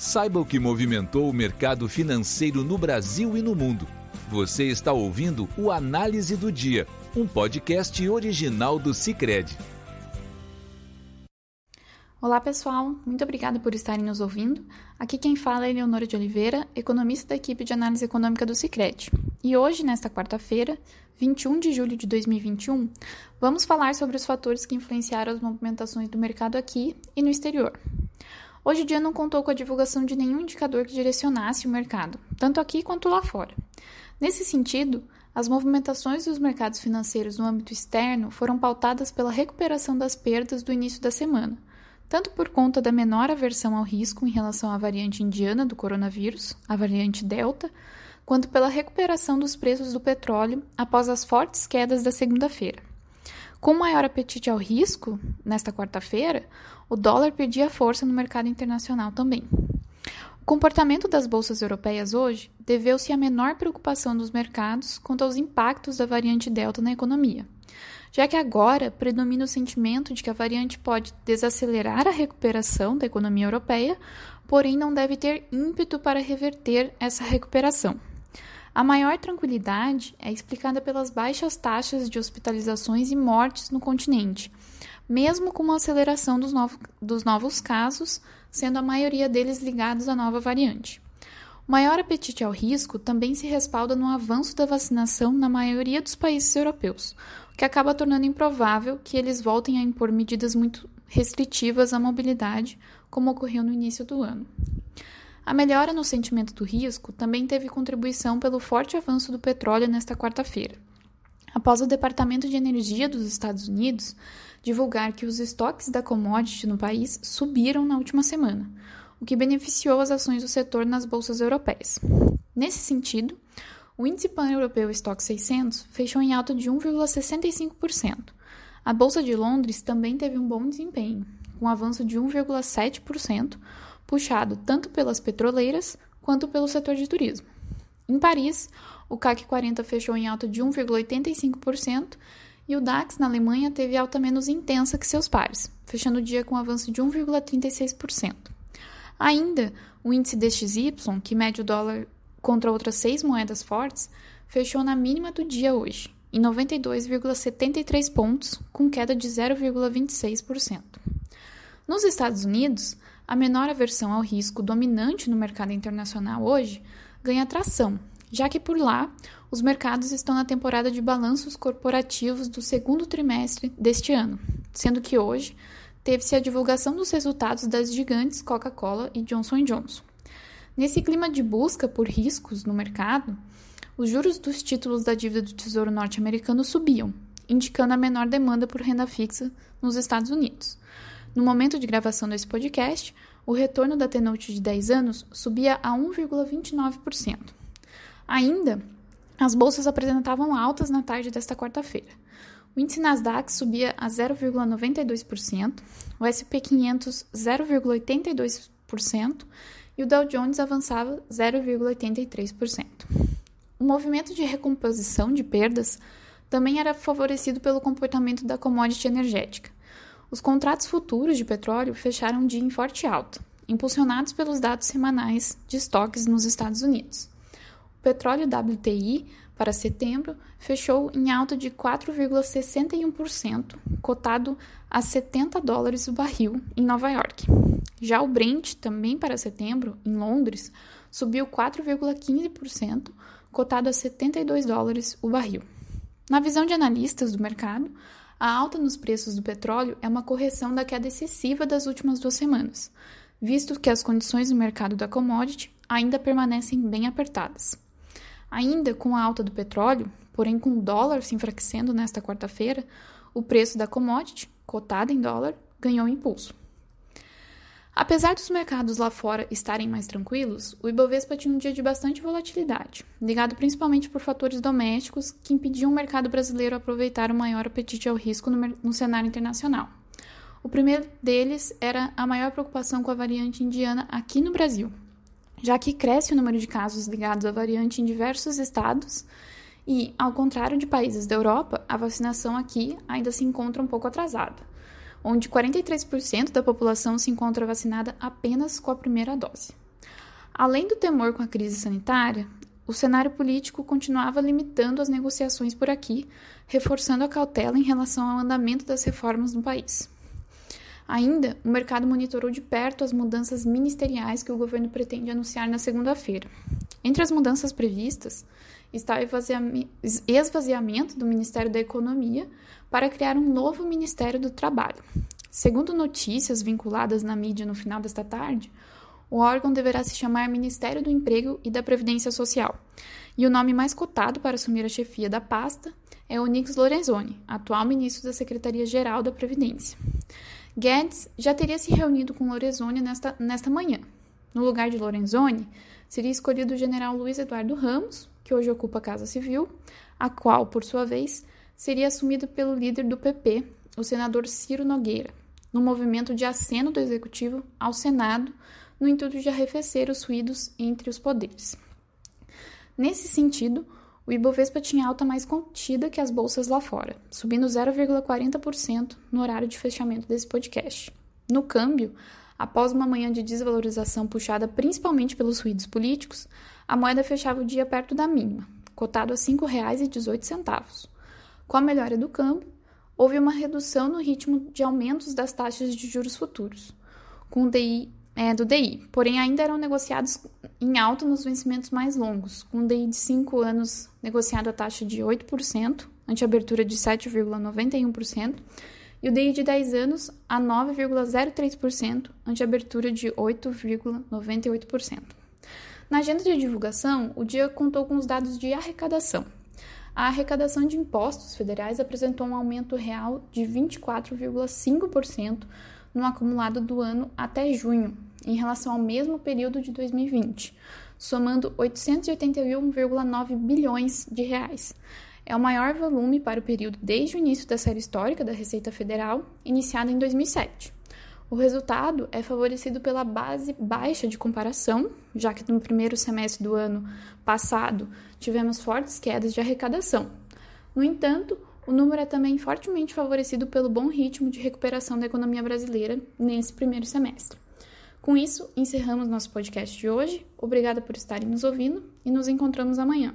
Saiba o que movimentou o mercado financeiro no Brasil e no mundo. Você está ouvindo o Análise do Dia, um podcast original do Cicred. Olá pessoal, muito obrigada por estarem nos ouvindo. Aqui quem fala é Eleonora de Oliveira, economista da equipe de análise econômica do Cicred. E hoje, nesta quarta-feira, 21 de julho de 2021, vamos falar sobre os fatores que influenciaram as movimentações do mercado aqui e no exterior. Hoje o dia não contou com a divulgação de nenhum indicador que direcionasse o mercado, tanto aqui quanto lá fora. Nesse sentido, as movimentações dos mercados financeiros no âmbito externo foram pautadas pela recuperação das perdas do início da semana, tanto por conta da menor aversão ao risco em relação à variante indiana do coronavírus, a variante Delta, quanto pela recuperação dos preços do petróleo após as fortes quedas da segunda-feira. Com maior apetite ao risco, nesta quarta-feira, o dólar perdia força no mercado internacional também. O comportamento das bolsas europeias hoje deveu-se à menor preocupação dos mercados quanto aos impactos da variante Delta na economia, já que agora predomina o sentimento de que a variante pode desacelerar a recuperação da economia europeia, porém não deve ter ímpeto para reverter essa recuperação. A maior tranquilidade é explicada pelas baixas taxas de hospitalizações e mortes no continente, mesmo com uma aceleração dos, novo, dos novos casos, sendo a maioria deles ligados à nova variante. O maior apetite ao risco também se respalda no avanço da vacinação na maioria dos países europeus, o que acaba tornando improvável que eles voltem a impor medidas muito restritivas à mobilidade, como ocorreu no início do ano. A melhora no sentimento do risco também teve contribuição pelo forte avanço do petróleo nesta quarta-feira. Após o Departamento de Energia dos Estados Unidos divulgar que os estoques da commodity no país subiram na última semana, o que beneficiou as ações do setor nas bolsas europeias. Nesse sentido, o índice pan-europeu Stock 600 fechou em alta de 1,65%. A bolsa de Londres também teve um bom desempenho, com avanço de 1,7%, puxado tanto pelas petroleiras quanto pelo setor de turismo. Em Paris, o CAC 40 fechou em alta de 1,85% e o DAX na Alemanha teve alta menos intensa que seus pares, fechando o dia com avanço de 1,36%. Ainda, o índice DXY, que mede o dólar contra outras seis moedas fortes, fechou na mínima do dia hoje, em 92,73 pontos, com queda de 0,26%. Nos Estados Unidos, a menor aversão ao risco dominante no mercado internacional hoje ganha atração, já que por lá os mercados estão na temporada de balanços corporativos do segundo trimestre deste ano, sendo que hoje teve-se a divulgação dos resultados das gigantes Coca-Cola e Johnson Johnson. Nesse clima de busca por riscos no mercado, os juros dos títulos da dívida do Tesouro norte-americano subiam, indicando a menor demanda por renda fixa nos Estados Unidos. No momento de gravação desse podcast, o retorno da T-Note de 10 anos subia a 1,29%. Ainda, as bolsas apresentavam altas na tarde desta quarta-feira. O índice Nasdaq subia a 0,92%, o SP 500 0,82% e o Dow Jones avançava 0,83%. O movimento de recomposição de perdas também era favorecido pelo comportamento da commodity energética. Os contratos futuros de petróleo fecharam dia em forte alta, impulsionados pelos dados semanais de estoques nos Estados Unidos. O petróleo WTI para setembro fechou em alta de 4,61%, cotado a 70 dólares o barril em Nova York. Já o Brent, também para setembro, em Londres, subiu 4,15%, cotado a 72 dólares o barril. Na visão de analistas do mercado, a alta nos preços do petróleo é uma correção da queda excessiva das últimas duas semanas, visto que as condições no mercado da commodity ainda permanecem bem apertadas. Ainda com a alta do petróleo, porém com o dólar se enfraquecendo nesta quarta-feira, o preço da commodity, cotada em dólar, ganhou impulso. Apesar dos mercados lá fora estarem mais tranquilos, o Ibovespa tinha um dia de bastante volatilidade, ligado principalmente por fatores domésticos que impediam o mercado brasileiro aproveitar o maior apetite ao risco no, no cenário internacional. O primeiro deles era a maior preocupação com a variante indiana aqui no Brasil, já que cresce o número de casos ligados à variante em diversos estados e, ao contrário de países da Europa, a vacinação aqui ainda se encontra um pouco atrasada onde 43% da população se encontra vacinada apenas com a primeira dose. Além do temor com a crise sanitária, o cenário político continuava limitando as negociações por aqui, reforçando a cautela em relação ao andamento das reformas no país. Ainda, o mercado monitorou de perto as mudanças ministeriais que o governo pretende anunciar na segunda-feira. Entre as mudanças previstas está o esvaziamento do Ministério da Economia para criar um novo Ministério do Trabalho. Segundo notícias vinculadas na mídia no final desta tarde, o órgão deverá se chamar Ministério do Emprego e da Previdência Social, e o nome mais cotado para assumir a chefia da pasta é Onix Lorenzoni, atual ministro da Secretaria-Geral da Previdência. Guedes já teria se reunido com Lorenzoni nesta, nesta manhã. No lugar de Lorenzoni, seria escolhido o general Luiz Eduardo Ramos, que hoje ocupa a Casa Civil, a qual, por sua vez, seria assumido pelo líder do PP, o senador Ciro Nogueira, no movimento de aceno do Executivo ao Senado no intuito de arrefecer os ruídos entre os poderes. Nesse sentido, o Ibovespa tinha alta mais contida que as bolsas lá fora, subindo 0,40% no horário de fechamento desse podcast. No câmbio, após uma manhã de desvalorização puxada principalmente pelos ruídos políticos, a moeda fechava o dia perto da mínima, cotado a R$ 5,18. Com a melhora do câmbio, houve uma redução no ritmo de aumentos das taxas de juros futuros, com o DI é, do DI, porém ainda eram negociados em alta nos vencimentos mais longos, com o DI de 5 anos negociado a taxa de 8%, ante abertura de 7,91%, e o DI de 10 anos a 9,03%, ante abertura de 8,98%. Na agenda de divulgação, o dia contou com os dados de arrecadação. A arrecadação de impostos federais apresentou um aumento real de 24,5% no acumulado do ano até junho, em relação ao mesmo período de 2020, somando 881,9 bilhões de reais. É o maior volume para o período desde o início da série histórica da Receita Federal, iniciada em 2007. O resultado é favorecido pela base baixa de comparação, já que no primeiro semestre do ano passado tivemos fortes quedas de arrecadação. No entanto, o número é também fortemente favorecido pelo bom ritmo de recuperação da economia brasileira nesse primeiro semestre. Com isso, encerramos nosso podcast de hoje. Obrigada por estarem nos ouvindo e nos encontramos amanhã.